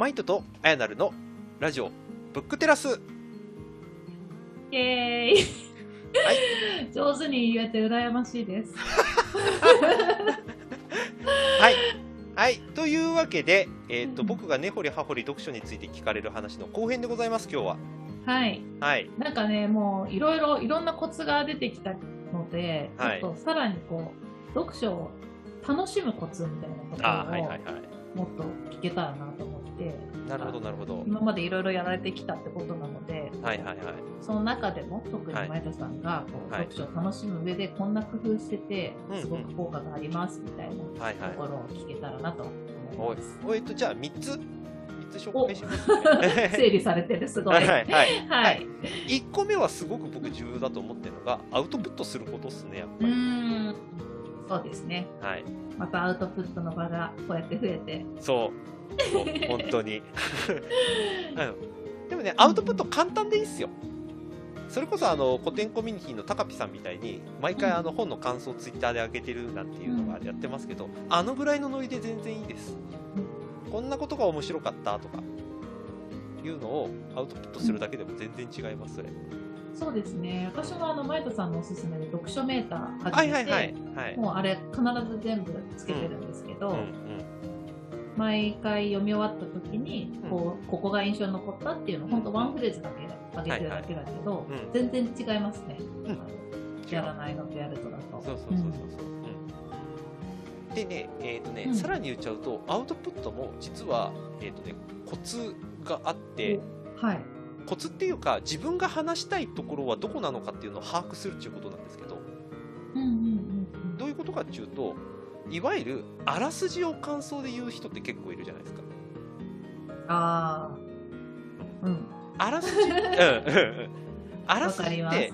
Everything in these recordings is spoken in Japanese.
マイトとあやなるのラジオブックテラス。イエーイ、上手に言えて羨ましいです。はい。はい。というわけで、えーとうん。僕が根掘り葉掘り読書について聞かれる話の後編でございます今日は。はい。はい。なんかね、もういろいろ、いろんなコツが出てきたので、はい。ちょっとさらにこう、読書を楽しむコツみたいなとこあーはいはいはい。もっと聞けたらなとて、なるほどなるほど。今までいろいろやられてきたってことなので、はいはいはい。その中でも特にはい。前田さんがこう、はい。読書を楽しむ上でこんな工夫しててうんうん。すごく効果がありますみたいなはいはい。ところを聞けたらなと思おいいます。おいえっとじゃあ3つ？3つ紹介します。ね整理されてるすごい。はいはいはい。はい。1個目はすごく僕重要だと思ってるのがアウトプットすることっすねやっうぱり。そうですね。はい。またアウトプットの場がこうやって増えて。そう。そう本当に。でもねアウトプット簡単でいいっすよ。それこそあの古典コミュニティの高ピさんみたいに毎回うん。あの本の感想をツイッターで上げてるなんていうのがやってますけど、あのぐらいのノリで全然いいです、こんなことが面白かったとかいうのをアウトプットするだけでも全然違いますそれ、そうですね。私もあの前田さんのおすすめで読書メーターは始めて、いはいはい。はい。もうあれ必ず全部つけてるんですけど、うんうん毎回読み終わった時にうん。こうここが印象に残ったっていうのを本当ワンフレーズだけ上げてるだけだけど、いはいうん。全然違いますね、やらないのとやるとだと。そうそうそうそう。でねえっ、とね、うん。さらに言っちゃうとアウトプットも実はえっ、とねコツがあっておはいコツっていうか自分が話したいところはどこなのかっていうのを把握するっていうことなんですけど。うんうんうんどういうことかっていうといわゆるあらすじを感想で言う人って結構いるじゃないですか。ああうん。あらすじ うんあらすじって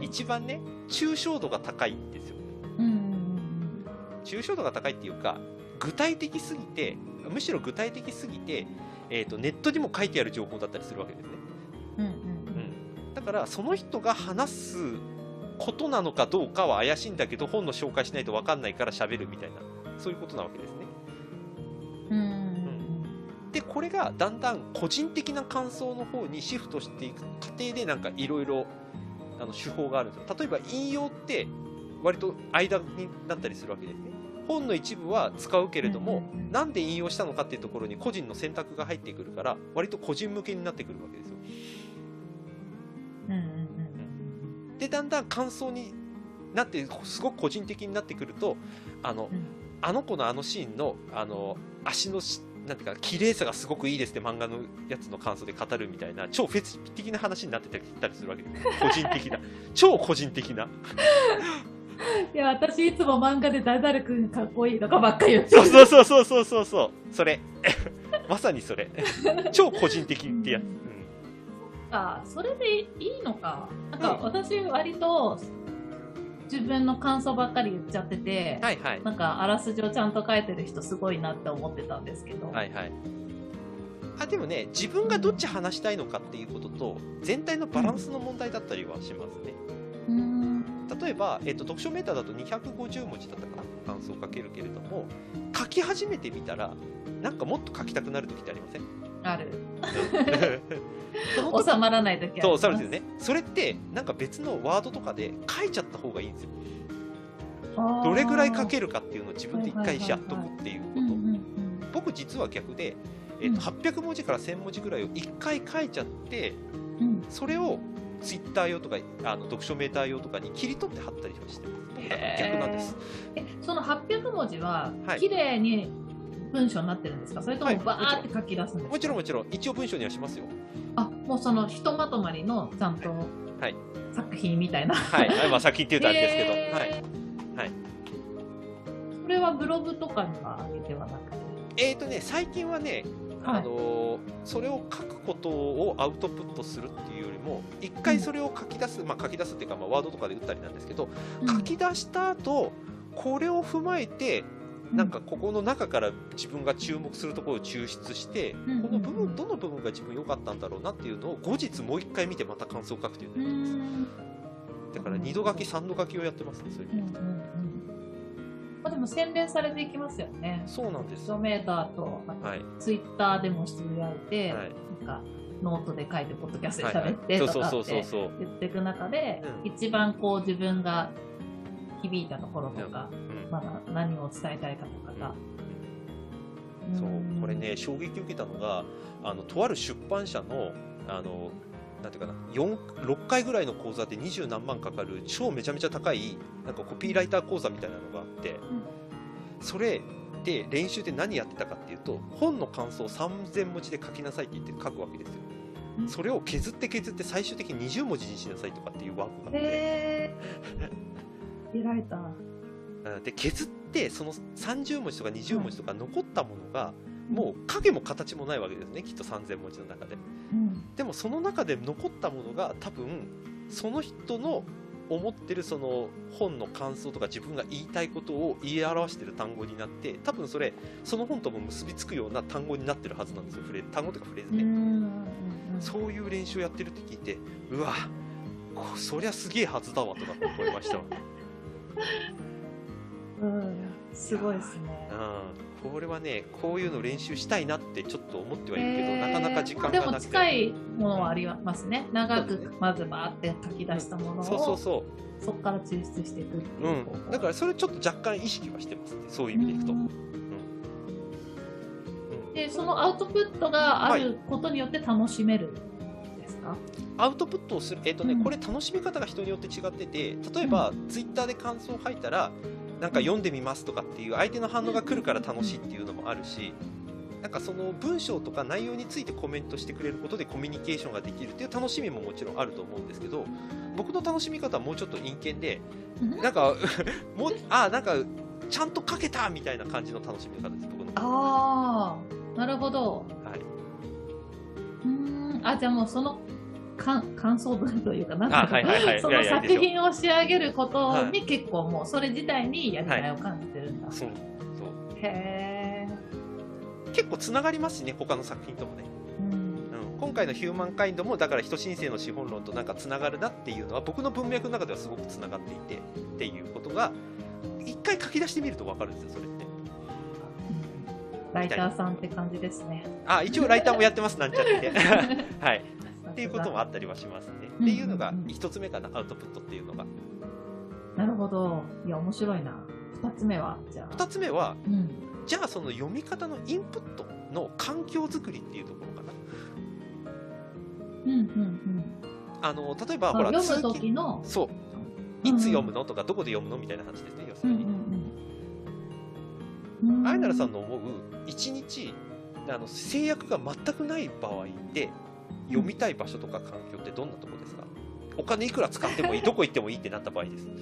一番ね抽象度が高いんですよ。うんうんうん。抽象度が高いっていうか具体的すぎてむしろ具体的すぎて、えー、とネットにも書いてある情報だったりするわけですねうんだからその人が話すことなのかどうかは怪しいんだけど本の紹介しないと分かんないから喋るみたいな。そういうことなわけですね。うんうんでこれがだんだん個人的な感想の方にシフトしていく過程でなんかいろいろ手法があるんですよ。例えば引用って割と間になったりするわけですね。本の一部は使うけれども、うんうんうん。なんで引用したのかっていうところに個人の選択が入ってくるから割と個人向けになってくるわけですでだんだん感想になってすごく個人的になってくるとあの、うん。あの子のあのシーンのあの足のしなんていうか綺麗さがすごくいいですって漫画のやつの感想で語るみたいな超フェチ的な話になってたりするわけです個人的な。超個人的な。いや私いつも漫画でダダルくんかっこいいとかばっかり言ってそうそうそうそうそうそうそう。それ。まさにそれ。超個人的ってやつ、うんあそれでいいのか。なんかうん。私割と自分の感想ばっかり言っちゃってて、はいはい。なんかあらすじをちゃんと書いてる人すごいなって思ってたんですけど、はいはい。あでもね自分がどっち話したいのかっていうことと全体のバランスの問題だったりはしますね、うーん。例えば、えっと読書メーターだと250文字だったかな。感想を書けるけれども書き始めてみたらなんかもっと書きたくなる時ってありません？ある。収まらない時あるそうそうですよね。それってなんか別のワードとかで書いちゃった方がいいんですよ。どれぐらい書けるかっていうのを自分で一回やっとくっていうこと、僕実は逆で、えっとうん。800文字から1000文字ぐらいを一回書いちゃってうん。それをツイッター用とかあの読書メーター用とかに切り取って貼ったりしてます。逆なんです。えその800文字ははい。綺麗に文章になってるんですか？それとはいもバーって書き出すんですか、もちろんもちろん。一応文章にはしますよ。あもうそのひとまとまりのちゃんとはい。作品みたいな、はい、はいまあ、先って言うとあれですけど、はい、はい、これはブログとかには上げてはなくて？えーとね最近はね、はい。あのーそれを書くことをアウトプットするっていうよりも一回それを書き出す、まあ書き出すっていうか、まあ、ワードとかで打ったりなんですけど、書き出した後これを踏まえてなんかここの中から自分が注目するところを抽出して、うん。この部分どの部分が自分良かったんだろうなっていうのを後日もう一回見てまた感想を書くといううのをやってます。ん。だから二度書き三度書きをやってますねそれうんうんうん。まあ、でも洗練されていきますよね。そうなんです。ストメーターと、はい。ツイッターでもつぶやいて、はい。なんかノートで書いて、ポッドキャストで喋ってとかって言っていく中で、うん。一番こう自分が響いたところとか、うんまだ何を伝えたいかとかが。そううん。これね衝撃を受けたのがあのとある出版社のあのなんていうかな4 6回ぐらいの講座で二十何万かかる超めちゃめちゃ高いなんかコピーライター講座みたいなのがあって、それで練習で何やってたかっていうと本の感想を3000文字で書きなさいって言って書くわけですよ。うん。それを削って削って最終的に20文字にしなさいとかっていうワークがあって。へー。うん。で削ってその30文字とか20文字とか残ったものがもう影も形もないわけですね。きっと3000文字の中で。うん。でもその中で残ったものが多分その人の思ってるその本の感想とか自分が言いたいことを言い表してる単語になって多分それその本とも結びつくような単語になってるはずなんですよ。フレ単語とかフレーズね、うん。そういう練習をやってるって聞いてうわこそりゃすげえはずだわとかって思いました すごいですね。うん、これはねこういうの練習したいなってちょっと思ってはいるけど、へー。なかなか時間でもがなくて。近いものはありますね。長くまずバーって書き出したものをそうそうそそこから抽出していくってう、ういう方法。ん、だからそれちょっと若干意識はしてますねそういう意味でいくと、ううん。ん。でそのアウトプットがあることによって楽しめるんですか、アウトプットをする、えっとねうん。これ楽しみ方が人によって違ってて例えば、ツイッターで感想を書いたらなんか読んでみますとかっていう相手の反応が来るから楽しいっていうのもあるしなんかその文章とか内容についてコメントしてくれることでコミュニケーションができるっていう楽しみももちろんあると思うんですけど僕の楽しみ方はもうちょっと陰険でうん？なんか もうあなんかちゃんと書けたみたいな感じの楽しみ方です僕の。ああなるほど。はい、うーん。あじゃあもうそのか感想文というかなんあかはいはいはい。その作品を仕上げることはに結構もうそれ自体にやりがいを感じてるんだ、そうそう。へえ、結構つながりますしね他の作品ともね。うん、うん。今回の「ヒューマンカインド」もだから人申請の資本論となんかつながるなっていうのは僕の文脈の中ではすごくつながっていてっていうことが一回書き出してみると分かるんですよそれって。ライターさんって感じですね。あ一応ライターもやってますなんちゃって。はいっていうこともあったりはしますね。っていうのがうん。うんうん一つ目かなアウトプットっていうのが。なるほど。いや面白いな。二つ目はじゃあ。二つ目はうん。じゃあその読み方のインプットの環境づくりっていうところかな。うんうんうん。あの例えばあほら読む時の。そう。いつ読むのとかどこで読むのみたいな話ですね要するに、うんうんうん。うんアイナルさんの思う一日あの制約が全くない場合で読みたい場所とか環境ってどんなとこですか？お金いくら使ってもいいどこ行ってもいいってなった場合です。も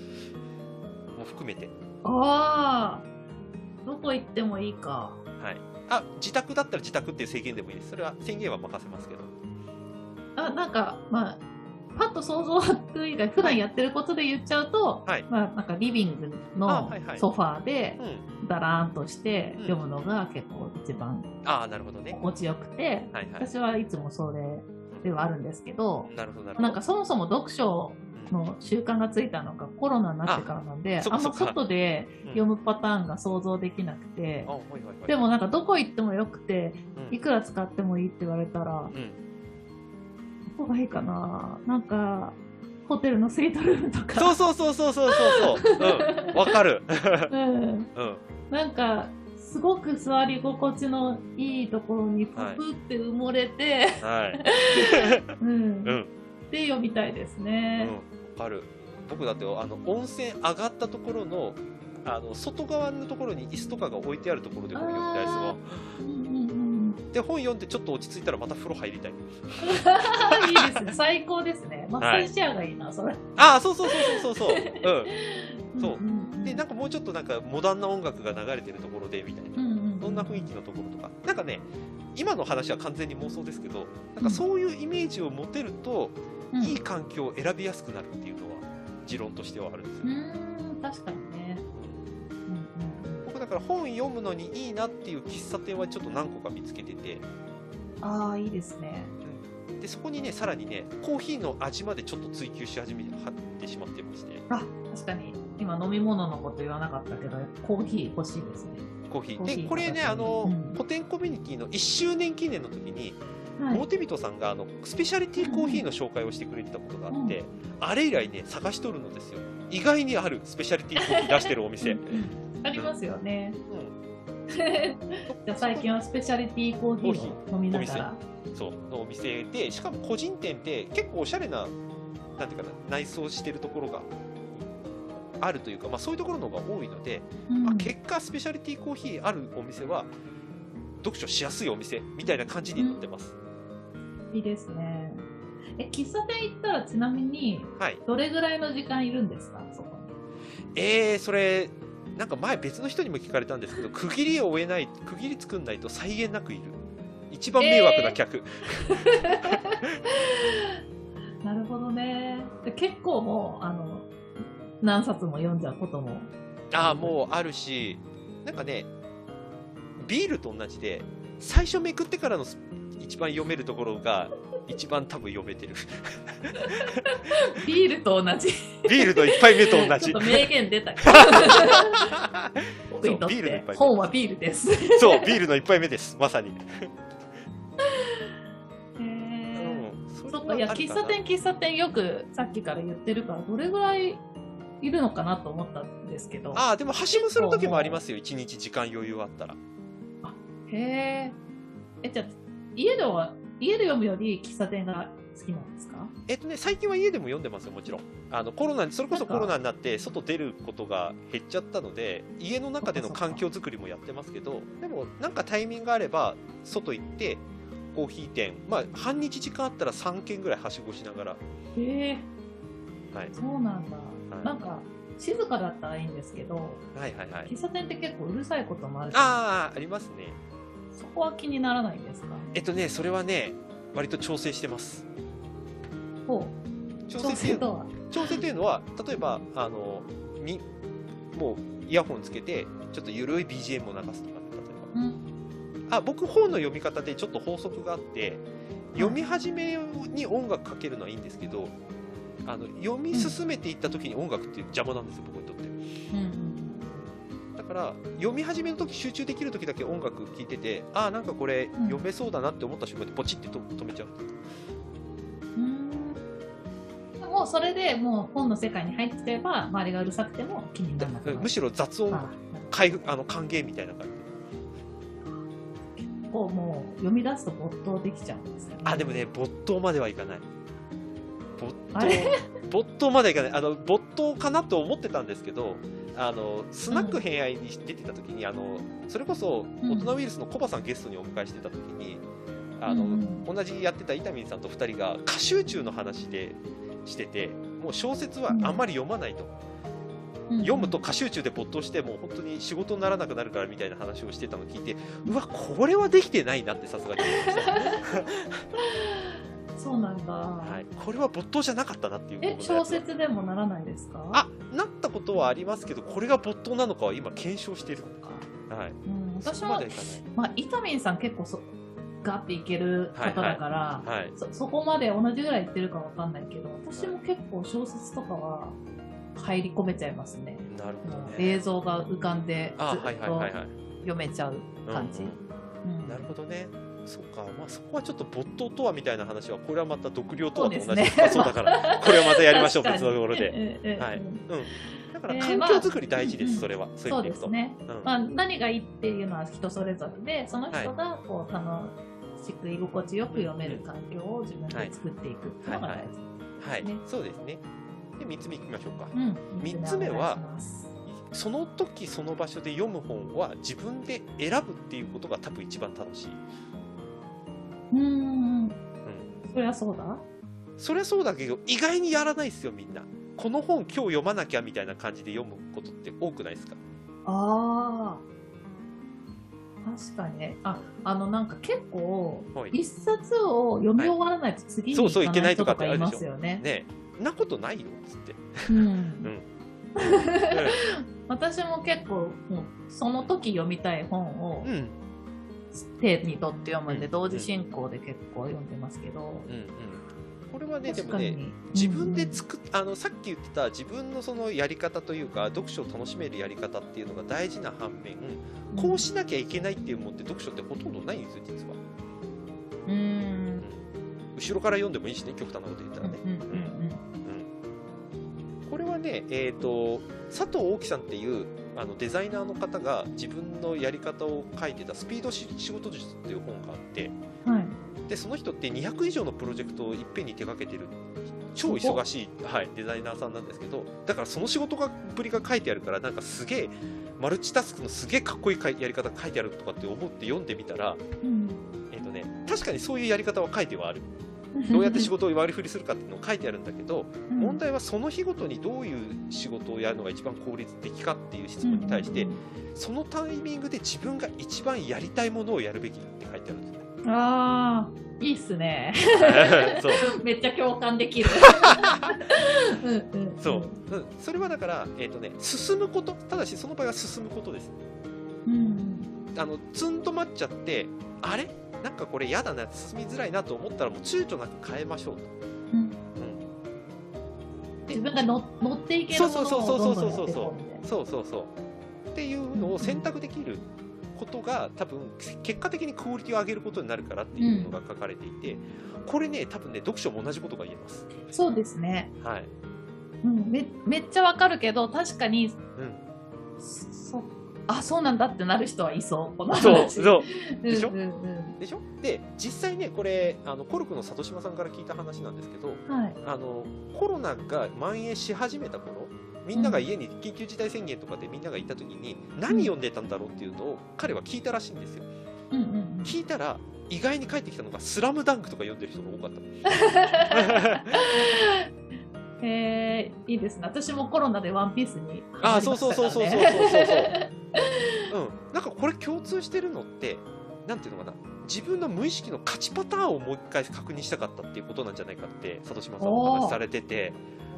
う含めて。ああどこ行ってもいいか。はい。あ自宅だったら自宅っていう制限でもいいです。それは宣言は任せますけど。あなんかまあパッと想像というか普段やってることで言っちゃうと、はい。まあ、なんかリビングあのソファーでうん。だらーんとしてうん。読むのが結構一番ああなるほどね。心地よくて、はいはい。私はいつもそれではあるんですけど、なんかそもそも読書うんの習慣がついたのがコロナになってからなんであんま外でうん。読むパターンが想像できなくて。あ、はいはいはいでもなんかどこ行ってもよくてうん。いくら使ってもいいって言われたらうん。どこがいいかな。なんかホテルのスイートルームとかそうそうそうそうそうそうそううんわかるうん、うんなんかすごく座り心地のいいところにププって埋もれて、はい。うん。うん。で読みたいですね。うん、わかる。僕だってあの温泉上がったところのあの外側のところに椅子とかが置いてあるところで本読みたいですわで本読んでちょっと落ち着いたらまた風呂入りたい。いいですね。最高ですね。マッサージチェアがいいな、それ。ああそうそうそうそうそうそう。うんそう。でなんかもうちょっとなんかモダンな音楽が流れてるところでみたいな。そんな雰囲気のところとか。なんかね今の話は完全に妄想ですけどなんかそういうイメージを持てると、うん。いい環境を選びやすくなるっていうのは持論としてはあるんですよ、うーん確かにね。僕だから本読むのにいいなっていう喫茶店はちょっと何個か見つけてて。ああいいですね。でそこにねさらにねコーヒーの味までちょっと追求し始めてしまってまして。あ確かに。今飲み物のこと言わなかったけど、コーヒー欲しいですね。コーヒー。でこれねあの、うん。古典コミュニティの1周年記念の時にはい。大手人さんがあのスペシャリティコーヒーの紹介をしてくれてたことがあって、あれ以来ね探しとるのですよ。意外にあるスペシャリティコーヒー出してるお店、うんうん。ありますよね。うん。じゃあ最近はスペシャリティコーヒーを飲みながら。そうのお店で。しかも個人店って結構おしゃれななんていうかな内装してるところがあるというか、まあ、そういうところの方が多いので、うん。あ結果スペシャリティコーヒーあるお店は読書しやすいお店みたいな感じになってます、いいですね。え、喫茶店行ったらちなみに、はい。どれぐらいの時間いるんですか？そこに。えー、それなんか前別の人にも聞かれたんですけど区切りを終えない区切り作んないと際限なくいる一番迷惑な客、なるほどね。で結構もう、あの、何冊も読んじゃうことも。ああもうあるしなんかねビールと同じで最初めくってからのス一番読めるところが一番多分読めてる ビールと同じ。ビールの一杯目と同じ名言出た。僕にとっビールの一杯目て本はビールです。そうビールの一杯目ですまさに、っか、いや、喫茶店、喫茶店よくさっきから言ってるから、どれぐらいいるのかなと思ったんですけど。ああでもはしごする時もありますよ。一日時間余裕あったら。へえ。え、じゃあ、家では、家で読むより喫茶店が好きなんですか？えっとね最近は家でも読んでますよもちろん。あのコロナにそれこそコロナになって外出ることが減っちゃったので家の中での環境づくりもやってますけどでもなんかタイミングがあれば外行ってコーヒー店。まあ半日時間あったら3軒ぐらいはしごしながら。へえ、はい。そうなんだ。はい。なんか、静かだったらいいんですけど、はいはいはい。喫茶店って結構うるさいこともあるああありますね。そこは気にならないんですか？えっとねそれはね割と調整してます。ほう。調調整っていう整とは？調整というのは例えばあのにもうイヤホンつけてちょっとゆるい BGM を流すとか例えばうん。あ僕本の読み方でちょっと法則があって読み始めに音楽かけるのはいいんですけどあの読み進めていった時に音楽って邪魔なんですよ僕にとって。うんうん。だから読み始めの時集中できる時だけ音楽聴いててああなんかこれうん。読めそうだなって思った瞬間でポチってと止めちゃう。うん。もうそれでもう本の世界に入ってれば周りがうるさくても気にならむしろ雑音あ回復あの歓迎みたいな感じこうもう読み出すと没頭できちゃうんですよ、あでもね没頭まではいかない。没あれ？頭没頭まではいかない。あの没頭かなと思ってたんですけどあのスナック偏愛に出てた時に、あのそれこそうん。大人ウイルスのコバさんゲストにお迎えしてた時に、あのうん同じやってた伊丹さんと2人が歌集中の話でしててもう小説はあん。まり読まないと、読むと歌集中で没頭してもう本当に仕事にならなくなるからみたいな話をしてたのを聞いてうわこれはできてないなってさすがに思いました、そうなんだ、はい、これは没頭じゃなかったなっていうえ小説でもならないですか？あなったことはありますけどこれが没頭なのかは今検証してる、か、はい、うん、私はまあ、イタミンさん結構そガっていける方だから、ない、はい、そそこまで同じぐらいいってるかわかんないけど私も結構小説とかは入り込めちゃいますね。なるほどね。映像が浮かんであずっとはいはいはいはい。読めちゃう感じ、なるほどね。そっか、まあ、そこはちょっと没頭とはみたいな話はこれはまた読量とはと同じ。ね。あそうだからこれはまたやりましょう別のところで。はいうんうんだからえー環境づくり大事です、まあそれは。そうですね、うん。まあ、何がいいっていうのは人それぞれでその人がこう楽しく居心地よく読める環境を自分で作っていくっていうのが大事、はい、ねそうですねで3つ目いきましょうか、うん。三つ目はその時その場所で読む本は自分で選ぶっていうことが多分一番楽しい、うーん。うん、そりゃそうだ？そりゃそうだけど意外にやらないですよみんな。この本今日読まなきゃみたいな感じで読むことって多くないですか？ああ確かにね。ああのなんか結構はい。一冊を読み終わらないと次にそうそう行かない人といけないとかってあるでしょ。かいますよね。ねえなことないよっつって、うん。うん。私も結構もうその時読みたい本をうん。手に取って読むんで、うん。同時進行で結構読んでますけど、うん。うん。これはねでもね自分で作っあのさっき言ってた自分のそのやり方というか読書を楽しめるやり方っていうのが大事な反面こうしなきゃいけないっていうものって読書ってほとんどないんですよ実は、うん。うん。後ろから読んでもいいしね極端なこと言ったらね、うんうんねえっ、と佐藤大樹さんっていうあのデザイナーの方が自分のやり方を書いてた「スピードし仕事術」っていう本があってうんはい。でその人って200以上のプロジェクトをいっぺんに手掛けてる超忙しい、はい、デザイナーさんなんですけどだからその仕事がぶりが書いてあるからなんかすげえマルチタスクのすげえかっこいいやり方書いてあるとかって思って読んでみたら、うん。えっとね、確かにそういうやり方は書いてはあるどうやって仕事を割り振りするかっていうのを書いてあるんだけどうん。問題はその日ごとにどういう仕事をやるのが一番効率的かっていう質問に対してうんそのタイミングで自分が一番やりたいものをやるべきだって書いてあるんですね。ああいいっすね。そう。めっちゃ共感できる。う。んうんそう、うん、それはだから、えーとね、進むこと。ただしその場合は進むことです。うん。あのツンと待っちゃってあれ？なんかこれ嫌だな進みづらいなと思ったらもう躊躇なく変えましょうと、うん。うん、自分が乗乗っていけるそうものそうそうそうをどんどんやっていそうそう。そうこうそうそうそう。っていうのを選択できることが多分結果的にクオリティを上げることになるからっていうのが書かれていて、これね多分ね読書も同じことが言えます。そうですね、はい、うん、めめっちゃわかるけど確かにうん、そあそうなんだってなる人はいそう。この話。そう。そうでしょ、うんうん。うん、でしょ？で実際ねこれあのコルクの里島さんから聞いた話なんですけど、はい、あのコロナが蔓延し始めた頃みんなが家に緊急事態宣言とかでみんながいた時に何読んでたんだろうっていうのを彼は聞いたらしいんですよ、うんうんうん、聞いたら意外に帰ってきたのが「スラムダンクとか読んでる人が多かった へえー、いいですね。私もコロナで「ワンピースにああそうそうそうそうそうそうそう。うん。なんかこれ共通してるのってなんていうのかな。自分の無意識の勝ちパターンをもう一回確認したかったっていうことなんじゃないかって里島さんお話しされてて、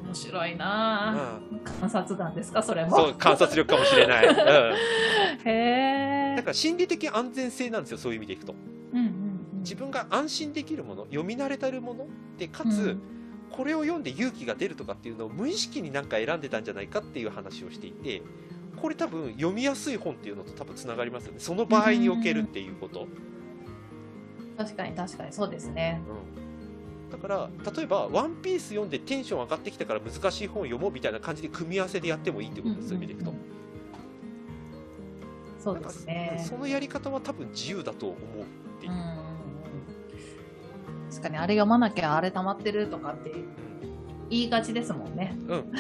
面白いうん。観察眼ですかそれも。そう観察力かもしれない、うん、へえだから心理的安全性なんですよそういう意味でいくと。うんうんうん。自分が安心できるもの読み慣れてるものでかつ、うん。これを読んで勇気が出るとかっていうのを無意識になんか選んでたんじゃないかっていう話をしていてこれ多分読みやすい本っていうのと多分つながりますよね。その場合におけるっていうこと、確かに確かに。そうですね。うん、だから例えば「ワンピース読んでテンション上がってきたから難しい本読もうみたいな感じで組み合わせでやってもいいってことですよ、見ていくとうんうん。そうですね。そのやり方は多分自由だと思うっていう。う、んうんうん確かにあれ読まなきゃあれ溜まってるとかって言いがちですもんね。うん。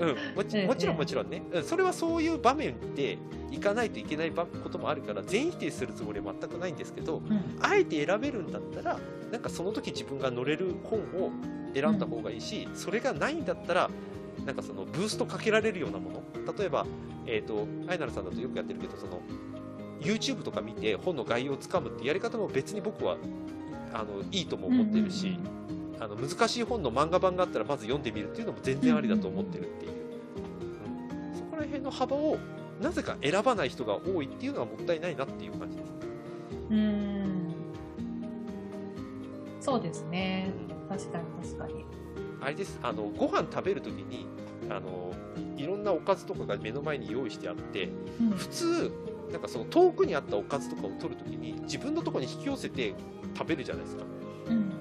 うん。うん。もちろんもちろんね、うん、それはそういう場面で行かないといけない場こともあるから全否定するつもりは全くないんですけどうん。あえて選べるんだったらなんかその時自分が乗れる本を選んだ方がいいし、それがないんだったらなんかそのブーストかけられるようなもの。例えば、えー、とアイナルさんだとよくやってるけどその YouTube とか見て本の概要をつかむってやり方も別に僕はあのいいとも思ってるし、あの難しい本の漫画版があったらまず読んでみるっていうのも全然ありだと思ってるっていう、うん。そこら辺の幅をなぜか選ばない人が多いっていうのはもったいないなっていう感じです。うんうん。そうですね。うん確かに確かに。あれです。あのご飯食べるときにあのいろんなおかずとかが目の前に用意してあってうん。普通なんかその遠くにあったおかずとかを取るときに自分のところに引き寄せて食べるじゃないですか。うん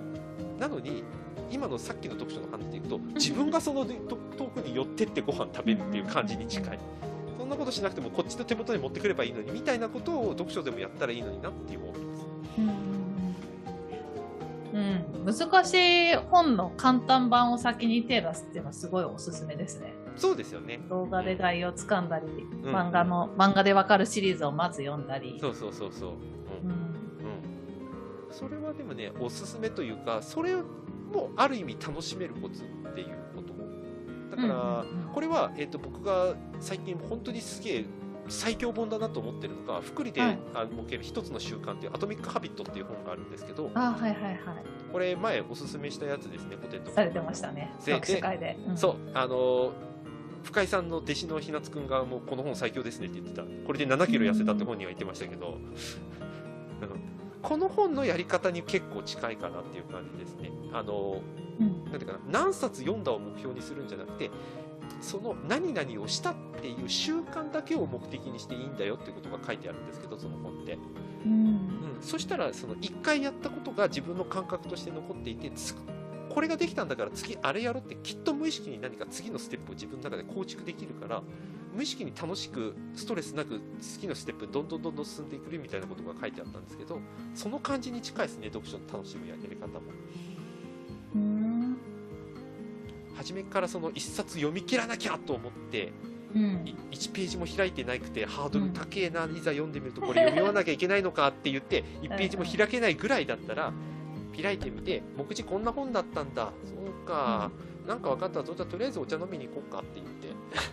なのに今のさっきの読書の話でいくと自分がそのと遠くに寄ってってご飯食べるっていう感じに近い。そんなことしなくてもこっちの手元に持ってくればいいのにみたいなことを読書でもやったらいいのになって思ってます。うん。難しい本の簡単版を先に手出すっていうのはすごいおすすめですね。そうですよね。動画で概要つかんだり、ん。漫画の漫画でわかるシリーズをまず読んだり。そうそうそうそう、うん、それはでもねおすすめというかそれもある意味楽しめるコツっていうこと。だから、これは、えー、と僕が最近本当にすげえ最強本だなと思ってるのが福利で、はい。あ設ける一つの習慣っていう「アトミック・ハビット」っていう本があるんですけどあはいはいはい。これ前おすすめしたやつですね古典とかされてましたね。で読書会で、ん。そうあのー深井さんの弟子のひなつくんがもうこの本最強ですねって言ってた。これで7キロ痩せたって本人は言ってましたけど、うんこの本のやり方に結構近いかなっていう感じですね。あの、うんなんていうかな、何冊読んだを目標にするんじゃなくて、その何々をしたっていう習慣だけを目的にしていいんだよっていうことが書いてあるんですけど、その本って。うんうん、そしたら、その1回やったことが自分の感覚として残っていて、つこれができたんだから次あれやろうってきっと無意識に何か次のステップを自分の中で構築できるから、無意識に楽しくストレスなく次のステップにどんどんどんどん進んでいくみたいなことが書いてあったんですけど、その感じに近いですね、読書の楽しむやり方も。うん初めからその1冊読み切らなきゃと思って、うん。い1ページも開いてなくてハードル高えな、いざ読んでみるとこれ読み終わらなきゃいけないのかって言って1ページも開けないぐらいだったら開いてみて目次こんな本だったんだ。そうか、なんか分かったぞ。じゃあとりあえずお茶飲みに行こうかって言って。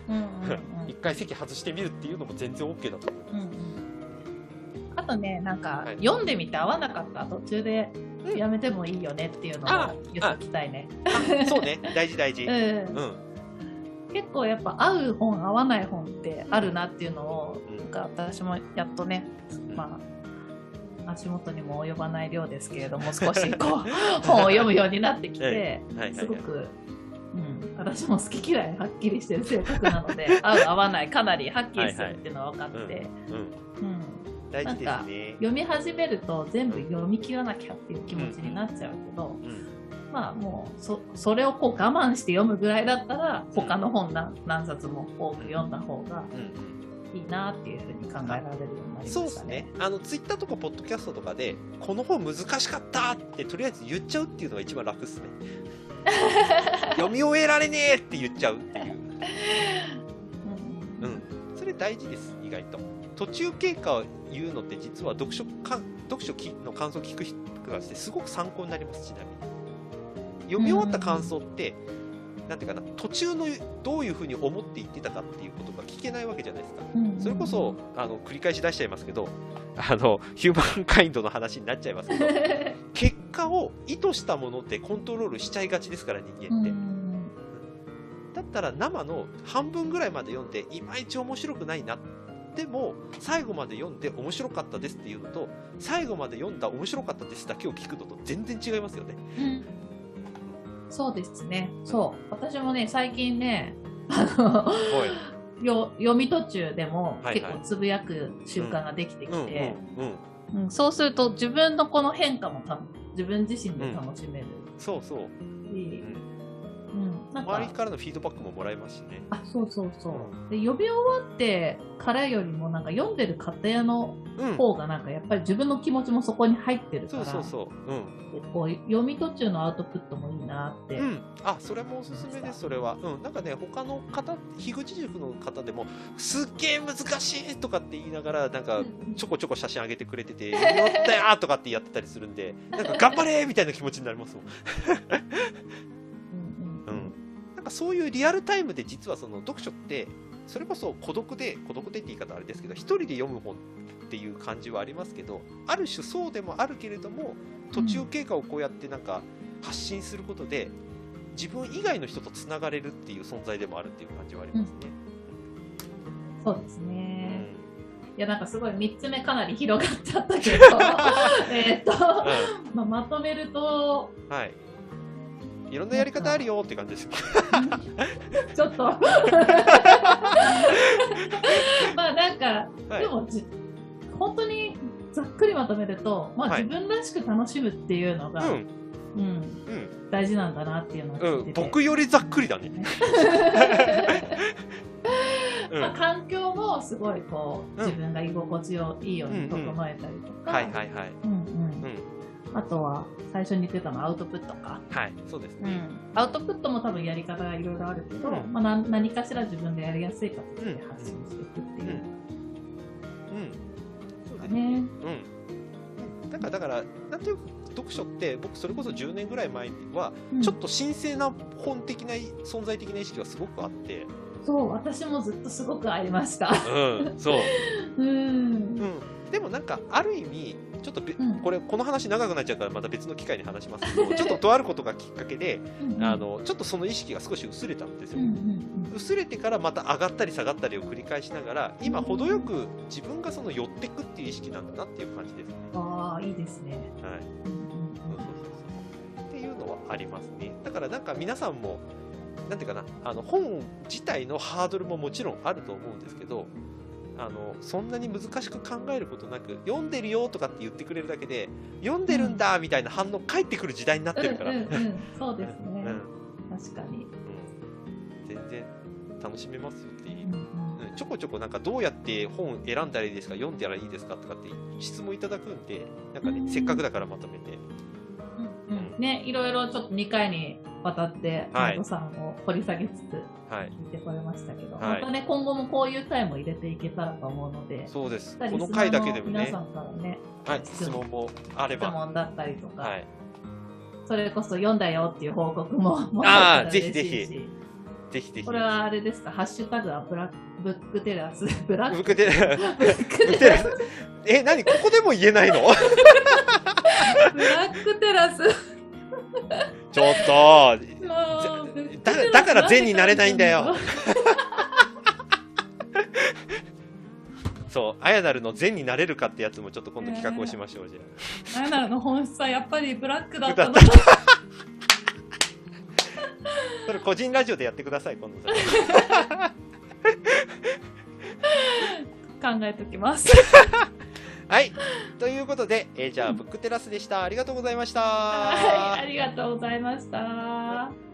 うんうんうん。1回席外してみるっていうのも全然 OK だと思います。うあとね、なんか、はい読んでみて合わなかったら途中でうんやめてもいいよねっていうのあを言っておきたいね。あそうね。大事大事、うんうん。結構やっぱ合う本合わない本ってあるなっていうのを、うんなんか私もやっとね、ん。まあ足元にも及ばない量ですけれども少しこう本を読むようになってきて、はいはいはい。すごく、うん、私も好き嫌いはっきりしてる性格なので 合う合わないかなりはっきりするっていうのは分かって、うんうん。うん。大事ですね。読み始めると全部読み切らなきゃっていう気持ちになっちゃうけど、うんまあもうそそれをこう我慢して読むぐらいだったら他の本何何冊も多く読んだ方がうんうん。いいなっていうふうに考えられるようになりましたね。そうですね。あの、ツイッターとかポッドキャストとかで、この本難しかったってとりあえず言っちゃうっていうのが一番楽っすね。読み終えられねえって言っちゃうっていう。うんうん。それ大事です、意外と。途中経過を言うのって実は読書か読書きの感想を聞く人がしてすごく参考になります、ちなみに。読み終わった感想って、なんていうかな、途中のどういうふうに思って言ってたかっていうことが聞けないわけじゃないですか。うんそれこそ、あの、繰り返し出しちゃいますけど、あの、ヒューマンカインドの話になっちゃいますけど、結果を意図したものでコントロールしちゃいがちですから、人間って。うんだったら生の半分ぐらいまで読んで、いまいち面白くないな。でも、最後まで読んで面白かったですっていうのと、最後まで読んだ面白かったですだけを聞くのと全然違いますよね。うんそうですね。そう。私もね、最近ね、あの、よ読み途中でも結構つぶやく習慣ができてきて、うん。うんそうすると自分のこの変化もた自分自身で楽しめる。そうそう。し、うんうん、周りからのフィードバックももらえますしね。あそうそうそううんで読み終わってからよりもなんか読んでる過程のうん。方がなんかやっぱり自分の気持ちもそこに入ってるからそうそうそう。うん。こう読み途中のアウトプットもいいなって、うん、あそれもおすすめです、それは。うん、なんかね、他の方、樋口塾の方でも、すっげえ難しいとかって言いながら、なんか、ちょこちょこ写真上げてくれてて、読み終わったよーとかってやってたりするんで、なんか頑張れーみたいな気持ちになりますもん。そういうリアルタイムで実はその読書って、それこそ孤独で、孤独でって言い方あれですけど、一人で読む本っていう感じはありますけど、ある種そうでもあるけれども、途中経過をこうやってなんか発信することで、自分以外の人とつながれるっていう存在でもあるっていう感じはありますね。そうですうんね、いやなんかすごい3つ目かなり広がっちゃったけど えっと、まあ、まとめるとうんはい。いろんなやり方あるよって感じです。ちょっと。まあなんか、はい。でもじ本当にざっくりまとめると、まあ、はい。自分らしく楽しむっていうのが、うん、うん。うん、大事なんだなっていうのをうん、聞いてて、僕よりざっくりだね。うん、まあ、は環境もすごいこううん。自分が居心地をいいように整えたりとか、いはいはい。うんうんうん、あとは最初に言ってたのはアウトプットか、はい、そうですね。うん、アウトプットも多分やり方がいろいろあるけど、うんまあ、な何かしら自分でやりやすい形で発信していくっていううん、うん、そうですね。ね。うん。だから、だから、なんていうか読書って、僕それこそ10年ぐらい前は、うんちょっと神聖な本的な存在的な意識はすごくあって、そう、私もずっとすごくありました。うん、そう。うん。うん。でもなんか、ある意味、ちょっとべ、うんこれ、この話長くなっちゃうから、また別の機会に話しますけど、ちょっととあることがきっかけで、うんあ、の、ちょっとその意識が少し薄れたんですよ。うんうん薄れてからまた上がったり下がったりを繰り返しながら、今、程よく自分がその寄ってくっていう意識なんだなっていう感じですね。うん。ああ、いいですね。はい。そうそうそうっていうのはありますね。だからなんか皆さんも、なんていうかな、あの本自体のハードルももちろんあると思うんですけど、あのそんなに難しく考えることなく、読んでるよとかって言ってくれるだけで、読んでるんだみたいな反応返ってくる時代になってるから、うんうんうん、そうですね。うん。確かに。うん。全然楽しめますよっていう。うんちょこちょこなんかどうやって本選んだらいいですか読んだらいいですかとかって質問いただくんでなんかね、うん。せっかくだからまとめて。うんうん。ね、いろいろちょっと2回にわたって、はい。マトさんを掘り下げつつはい。聞いてこれましたけど、はい。またね、今後もこういう回も入れていけたらと思うので、そうです。この回だけでもね。皆さんからね、はい、質問もあれ質ば問だったりとか、はい。それこそ読んだよっていう報告ももあーらえたら嬉しいしぜひぜぜひぜひ。これはあれですか、ハッシュタグはブラブ ックテラス、ブラック僕でブックテラス、え何？ここでも言えないの？ブラックテラス。ちょっとだだから善になれないんだよ。そうあやなるの善になれるかってやつもちょっと今度企画をしましょうじゃあやなるの本質はやっぱりブラックだったの それ個人ラジオでやってください今度考えときます。はい。ということで、えーじゃあブックテラスでした。ありがとうございました。はい、ありがとうございました。